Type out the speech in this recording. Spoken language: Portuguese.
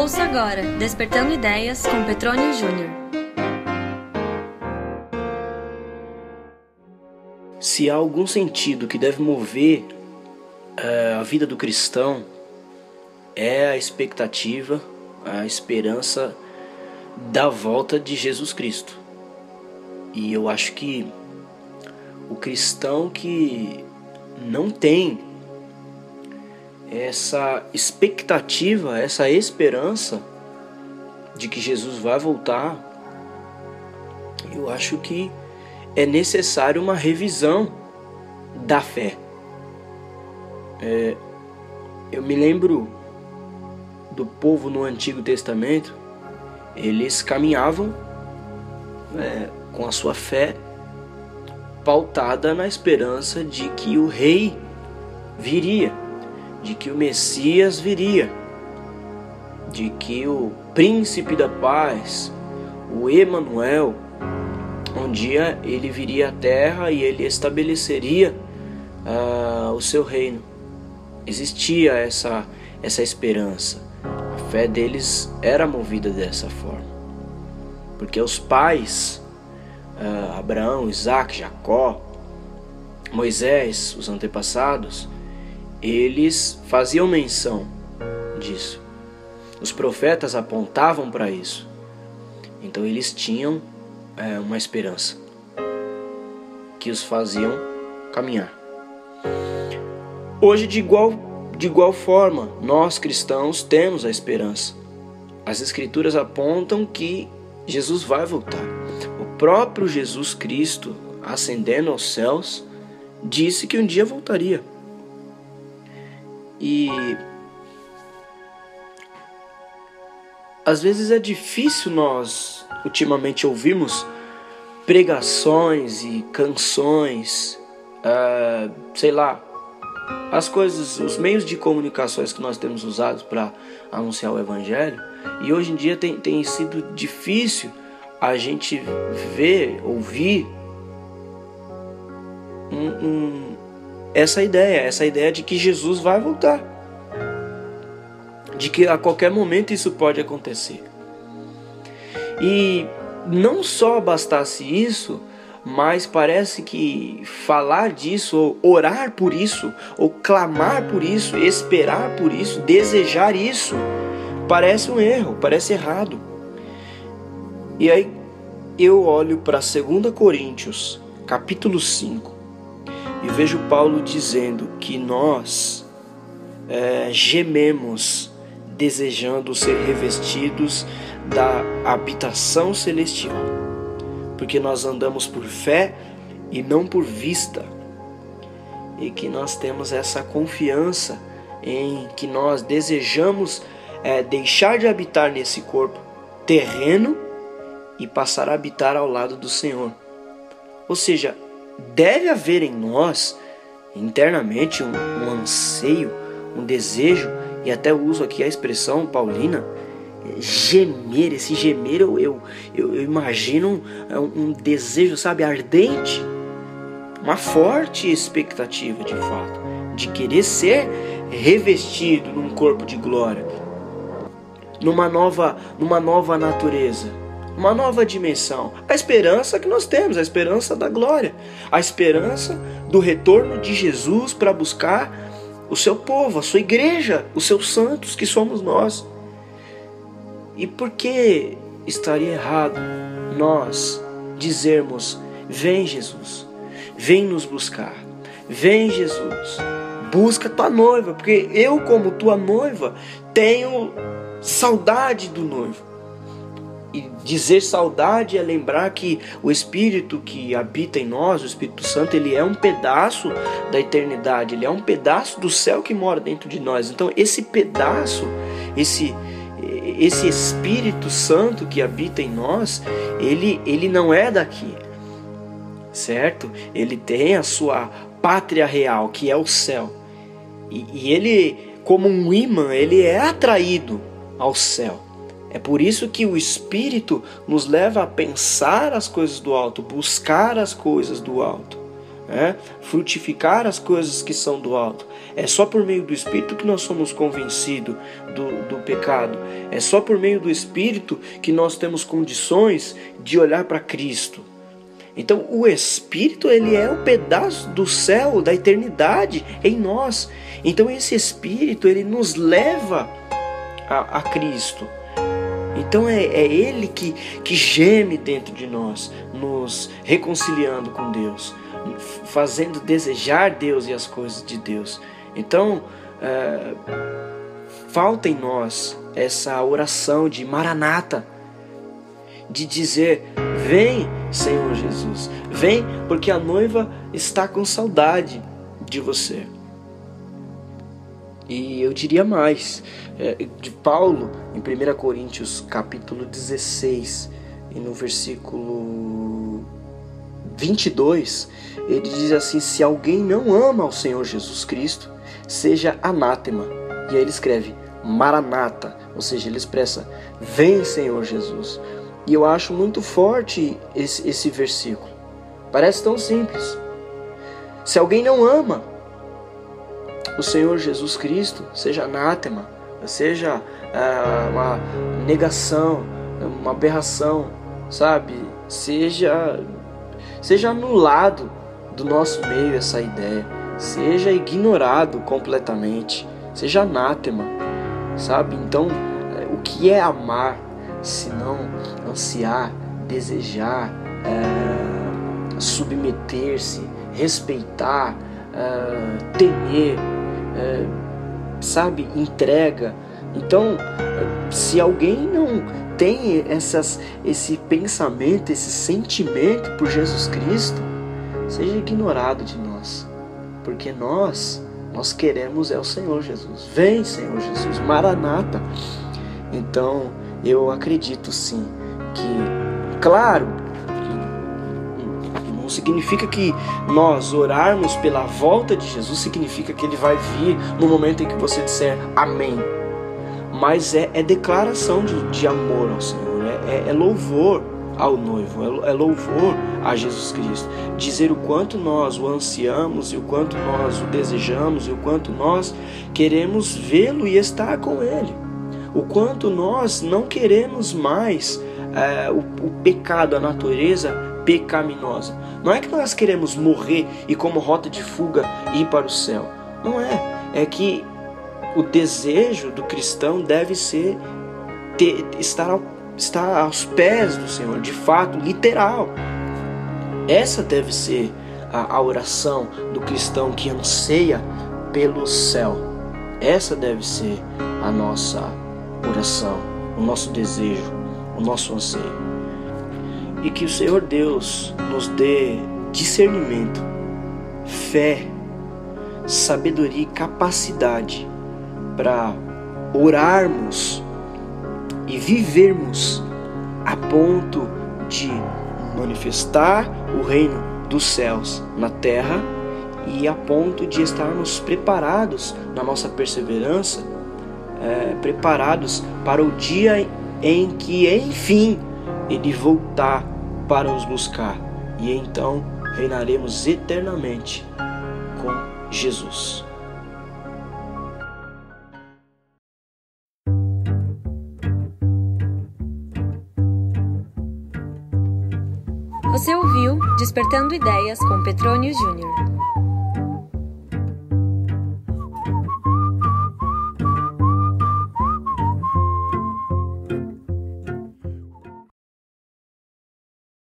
Ouça agora Despertando Ideias com Petrônio Júnior. Se há algum sentido que deve mover uh, a vida do cristão, é a expectativa, a esperança da volta de Jesus Cristo. E eu acho que o cristão que não tem essa expectativa, essa esperança de que Jesus vai voltar, eu acho que é necessário uma revisão da fé. É, eu me lembro do povo no Antigo Testamento, eles caminhavam é, com a sua fé pautada na esperança de que o rei viria de que o Messias viria, de que o príncipe da paz, o Emanuel, um dia ele viria à terra e ele estabeleceria uh, o seu reino. Existia essa essa esperança. A fé deles era movida dessa forma. Porque os pais, uh, Abraão, Isaac, Jacó, Moisés, os antepassados, eles faziam menção disso. Os profetas apontavam para isso. Então eles tinham é, uma esperança que os faziam caminhar. Hoje, de igual, de igual forma, nós cristãos temos a esperança. As Escrituras apontam que Jesus vai voltar. O próprio Jesus Cristo, ascendendo aos céus, disse que um dia voltaria. E às vezes é difícil nós ultimamente ouvirmos pregações e canções, uh, sei lá, as coisas, os meios de comunicações que nós temos usados para anunciar o Evangelho. E hoje em dia tem, tem sido difícil a gente ver, ouvir um, um essa ideia, essa ideia de que Jesus vai voltar. De que a qualquer momento isso pode acontecer. E não só bastasse isso, mas parece que falar disso, ou orar por isso, ou clamar por isso, esperar por isso, desejar isso, parece um erro, parece errado. E aí eu olho para 2 Coríntios, capítulo 5, e vejo Paulo dizendo que nós é, gememos desejando ser revestidos da habitação celestial, porque nós andamos por fé e não por vista, e que nós temos essa confiança em que nós desejamos é, deixar de habitar nesse corpo terreno e passar a habitar ao lado do Senhor. Ou seja, deve haver em nós internamente um, um anseio, um desejo, e até uso aqui a expressão paulina, gemer, esse gemer eu, eu, eu, eu imagino um, um, desejo, sabe, ardente, uma forte expectativa de fato, de querer ser revestido num corpo de glória, numa nova, numa nova natureza uma nova dimensão. A esperança que nós temos, a esperança da glória, a esperança do retorno de Jesus para buscar o seu povo, a sua igreja, os seus santos que somos nós. E por que estaria errado nós dizermos: Vem Jesus, vem nos buscar, vem Jesus, busca tua noiva, porque eu, como tua noiva, tenho saudade do noivo. E dizer saudade é lembrar que o Espírito que habita em nós, o Espírito Santo, ele é um pedaço da eternidade, ele é um pedaço do céu que mora dentro de nós. Então, esse pedaço, esse esse Espírito Santo que habita em nós, ele, ele não é daqui, certo? Ele tem a sua pátria real, que é o céu. E, e ele, como um imã, ele é atraído ao céu. É por isso que o Espírito nos leva a pensar as coisas do alto, buscar as coisas do alto. né? frutificar as coisas que são do alto. É só por meio do Espírito que nós somos convencidos do, do pecado. É só por meio do Espírito que nós temos condições de olhar para Cristo. Então, o Espírito ele é um pedaço do céu, da eternidade em nós. Então, esse Espírito ele nos leva a, a Cristo. Então é, é Ele que, que geme dentro de nós, nos reconciliando com Deus, fazendo desejar Deus e as coisas de Deus. Então, é, falta em nós essa oração de Maranata, de dizer: Vem, Senhor Jesus, vem, porque a noiva está com saudade de você. E eu diria mais, é, de Paulo, em 1 Coríntios capítulo 16, e no versículo 22, ele diz assim: Se alguém não ama o Senhor Jesus Cristo, seja anátema. E aí ele escreve Maranata, ou seja, ele expressa: Vem, Senhor Jesus. E eu acho muito forte esse, esse versículo. Parece tão simples. Se alguém não ama o Senhor Jesus Cristo, seja anátema, seja é, uma negação, uma aberração, sabe? Seja, seja anulado do nosso meio essa ideia, seja ignorado completamente, seja anátema, sabe? Então, o que é amar se não ansiar, desejar, é, submeter-se, respeitar, é, temer? É, sabe, entrega. Então, se alguém não tem essas, esse pensamento, esse sentimento por Jesus Cristo, seja ignorado de nós, porque nós, nós queremos é o Senhor Jesus. Vem, Senhor Jesus, Maranata. Então, eu acredito sim que, claro, significa que nós orarmos pela volta de Jesus, significa que ele vai vir no momento em que você disser amém. Mas é, é declaração de, de, amor ao Senhor, é, é, é louvor ao noivo, é, é louvor a Jesus Cristo. Dizer o quanto nós o ansiamos e o quanto nós o desejamos e o quanto nós queremos vê-lo e estar com ele. O quanto nós não queremos mais é, o, o pecado, a natureza pecaminosa. Não é que nós queremos morrer e, como rota de fuga, ir para o céu. Não é. É que o desejo do cristão deve ser ter, estar, ao, estar aos pés do Senhor, de fato, literal. Essa deve ser a, a oração do cristão que anseia pelo céu. Essa deve ser a nossa oração, o nosso desejo, o nosso anseio e que o Senhor Deus nos dê discernimento, fé, sabedoria e capacidade para orarmos e vivermos a ponto de manifestar o reino dos céus na terra e a ponto de estarmos preparados na nossa perseverança, é, preparados para o dia em que, enfim, ele voltar para nos buscar e então reinaremos eternamente com Jesus. Você ouviu Despertando Ideias com Petrônio Júnior.